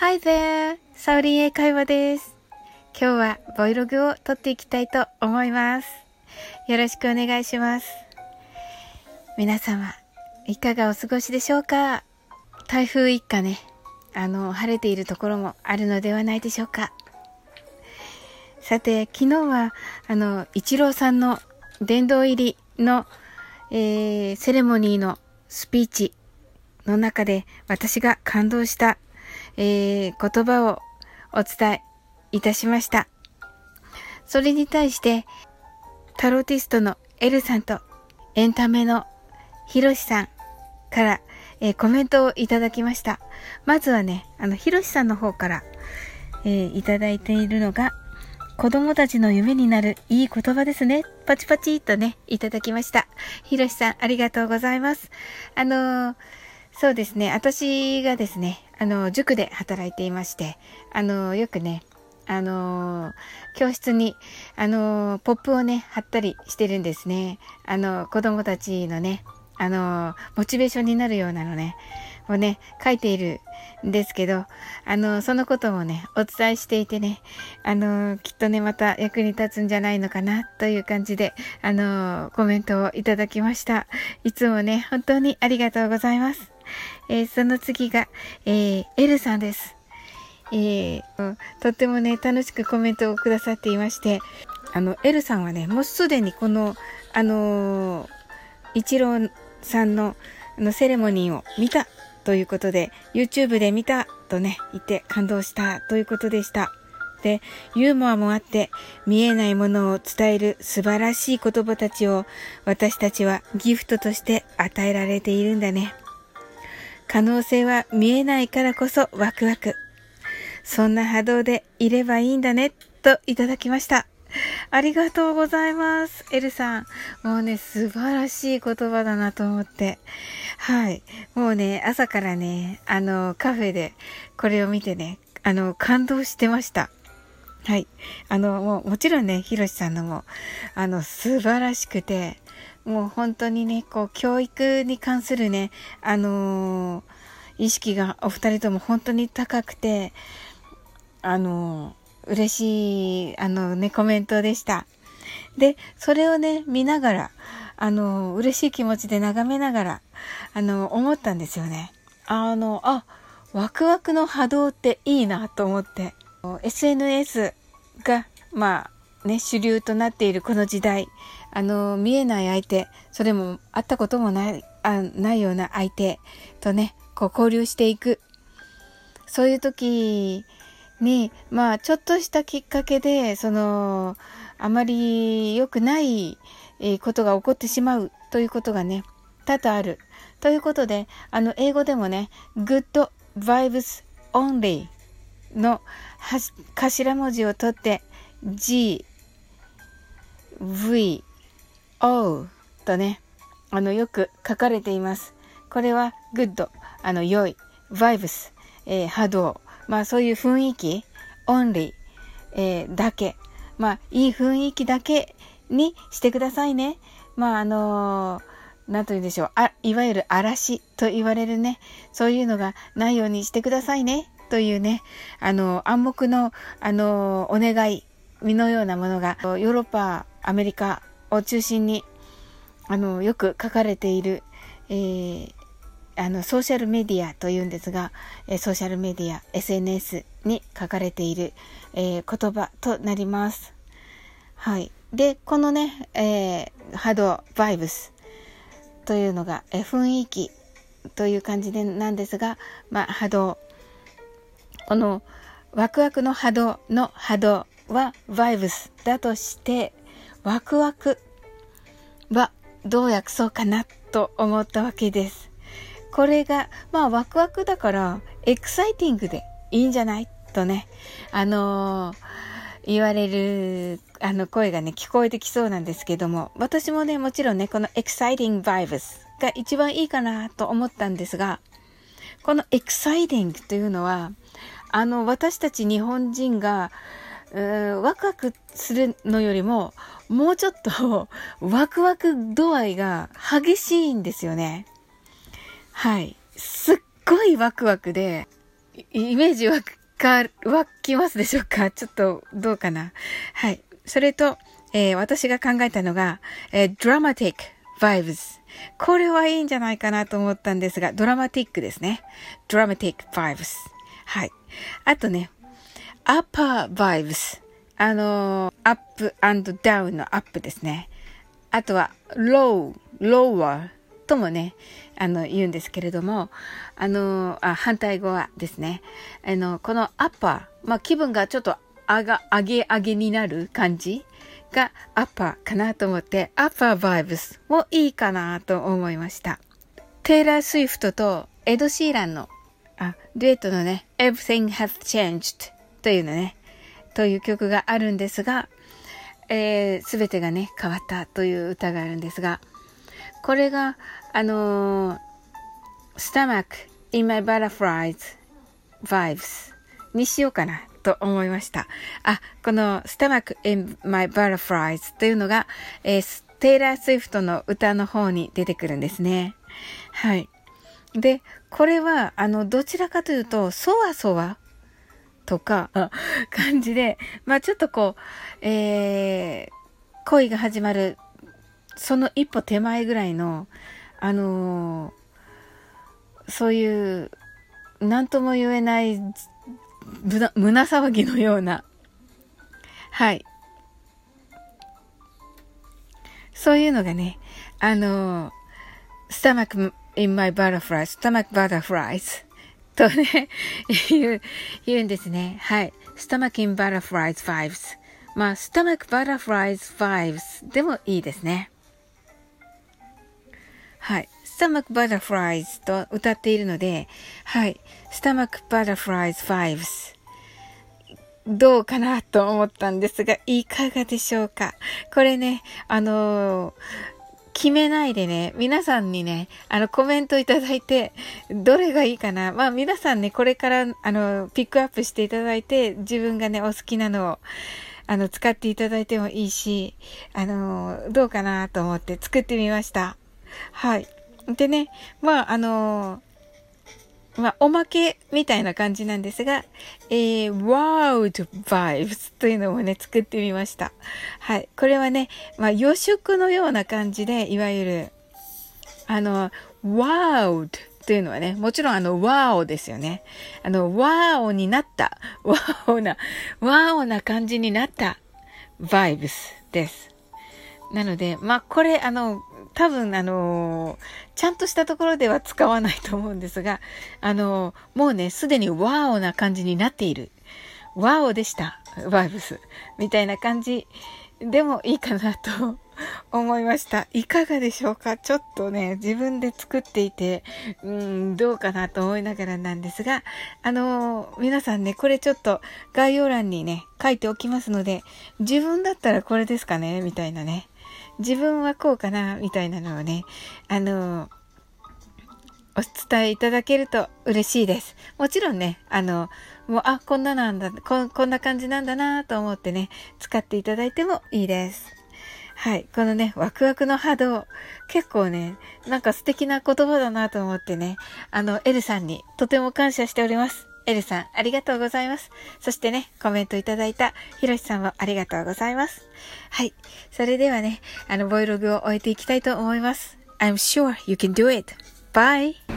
Hi there! サウリン英会話です。今日は Vlog を撮っていきたいと思います。よろしくお願いします。皆様、いかがお過ごしでしょうか？台風一過ね、あの、晴れているところもあるのではないでしょうか。さて、昨日は、あの、一郎さんの殿堂入りの、えー、セレモニーのスピーチの中で私が感動したえー、言葉をお伝えいたしました。それに対して、タロティストのエルさんとエンタメのヒロシさんから、えー、コメントをいただきました。まずはね、あの、ヒロシさんの方から、えー、いただいているのが、子供たちの夢になるいい言葉ですね。パチパチっとね、いただきました。ヒロシさん、ありがとうございます。あのー、そうですね、私がですね、あの、塾で働いていまして、あの、よくね、あの教室に、あのポップをね、貼ったりしてるんですね。あの、子供たちのね、あのモチベーションになるようなのね、をね、書いているんですけど、あの、そのこともね、お伝えしていてね、あの、きっとね、また役に立つんじゃないのかな、という感じで、あの、コメントをいただきました。いつもね、本当にありがとうございます。えー、その次が、えー、エルさんです。えー、とってもね、楽しくコメントをくださっていまして、あの、エルさんはね、もうすでにこの、あのー、イチローさんのあのセレモニーを見たということで、YouTube で見たとね、言って感動したということでした。で、ユーモアもあって、見えないものを伝える素晴らしい言葉たちを私たちはギフトとして与えられているんだね。可能性は見えないからこそワクワク。そんな波動でいればいいんだね、といただきました。ありがとうございます。エルさん。もうね、素晴らしい言葉だなと思って。はい。もうね、朝からね、あの、カフェでこれを見てね、あの、感動してました。はい。あの、もう、もちろんね、ひろしさんのも、あの、素晴らしくて、もう本当にね、こう、教育に関するね、あのー、意識がお二人とも本当に高くて、あのー、嬉しい、あのね、コメントでした。で、それをね、見ながら、あのー、嬉しい気持ちで眺めながら、あの思ったんですよね。あの、あ、ワクワクの波動っていいなと思って、SNS が、まあ、ね、主流となっているこの時代、あの、見えない相手、それも会ったこともない、あないような相手とね、こう交流していく。そういう時に、まあ、ちょっとしたきっかけで、その、あまり良くないことが起こってしまうということがね、多々ある。ということで、あの、英語でもね、good vibes only の頭文字を取って G, V, O とね、あの、よく書かれています。これは good、あの、良い、vibes、えー、波動、まあそういう雰囲気、only、えー、だけ、まあいい雰囲気だけにしてくださいね。まああのー、なんと言うんでしょう。あ、いわゆる嵐と言われるね。そういうのがないようにしてくださいね。というね、あの、暗黙の、あの、お願い、身のようなものが、ヨーロッパ、アメリカを中心に、あの、よく書かれている、えー、あの、ソーシャルメディアというんですが、えソーシャルメディア、SNS に書かれている、えー、言葉となります。はい。で、このね、えー、波動、バイブスというのが、え、雰囲気という感じでなんですが、まあ、波動、このワクワクの波動の波動はバイブスだとして、ワクワクはどう訳そうかなと思ったわけです。これが、まあワクワクだから、エクサイティングでいいんじゃない？とね、あのー、言われる、あの声がね、聞こえてきそうなんですけども、私もね、もちろんね、このエクサイティングバイブスが一番いいかなと思ったんですが、このエクサイティングというのは、あの、私たち日本人が、ワクワクするのよりも、もうちょっと ワクワク度合いが激しいんですよね。はい。すっごいワクワクで、イメージわか、湧きますでしょうか？ちょっと、どうかな？はい。それと、えー、私が考えたのが、えー、dramatic vibes。これはいいんじゃないかなと思ったんですが、ドラマティックですね。dramatic vibes。はい。あとね、upper vibes。あのー、アップダウンのアップですね。あとは、low、lower ともね、あの、言うんですけれども、あの、あ反対語はですね、あの、このアッパー、まあ、気分がちょっと上が、上げ上げになる感じがアッパーかなと思って、アッパーバイブスもいいかなと思いました。テイラー・スウィフトとエド・シーランの、デュエットのね、Everything Has Changed というのね、という曲があるんですが、えー、全てがね、変わったという歌があるんですが、これが、あのー、Stomach in My Butterflies Vibes にしようかなと思いました。あ、この Stomach in My Butterflies というのが、えー、テイラー・スウィフトの歌の方に出てくるんですね。はい。で、これは、あの、どちらかというと、そわそわとか、感じで、まあちょっとこう、えー、恋が始まる、その一歩手前ぐらいの、あのー、そういう、なんとも言えない胸騒ぎのような、はい。そういうのがね、あの、スタマック in my butterflies, stomach butterflies とね、言う、言うんですね。はい。stomach in butterflies vibes。まあ、stomach butterflies vibes でもいいですね。はい。stomach butterflies と歌っているので、はい。stomach butterflies vibes どうかなと思ったんですが、いかがでしょうかこれね、あのー、決めないでね、皆さんにね、あの、コメントいただいて、どれがいいかな。まあ、皆さんね、これから、あの、ピックアップしていただいて、自分がね、お好きなのを、あの、使っていただいてもいいし、あの、どうかなと思って作ってみました。はい。でね、まあ、あのまあ、おまけみたいな感じなんですが、えー、Wild Vibes というのもね、作ってみました。はい。これはね、まあ、予祝のような感じで、いわゆる、あの、Wild というのはね、もちろんあの、ワオですよね。あの、ワオになった、ワオな、ワオな感じになった、Vibes です。なので、まあ、これ、あの、多分、あのちゃんとしたところでは使わないと思うんですが、あのもうね、すでにワオな感じになっている。ワオでした。バイブス。みたいな感じでもいいかなと思いました。いかがでしょうか？ちょっとね、自分で作っていて、うん、どうかなと思いながらなんですが、あの皆さんね、これちょっと概要欄にね、書いておきますので、自分だったらこれですかね？みたいなね。自分はこうかな、みたいなのをね、あの、お伝えいただけると嬉しいです。もちろんね、あの、もう、あ、こんななんだ、ここんな感じなんだなと思ってね、使っていただいてもいいです。はい。このね、ワクワクの波動。結構ね、なんか素敵な言葉だなと思ってね、あの、エルさんにとても感謝しております。エルさん、ありがとうございます。そしてね、コメントいただいたヒロシさんもありがとうございます。はい。それではね、あの、ボイログを終えていきたいと思います。I'm sure you can do it. Bye!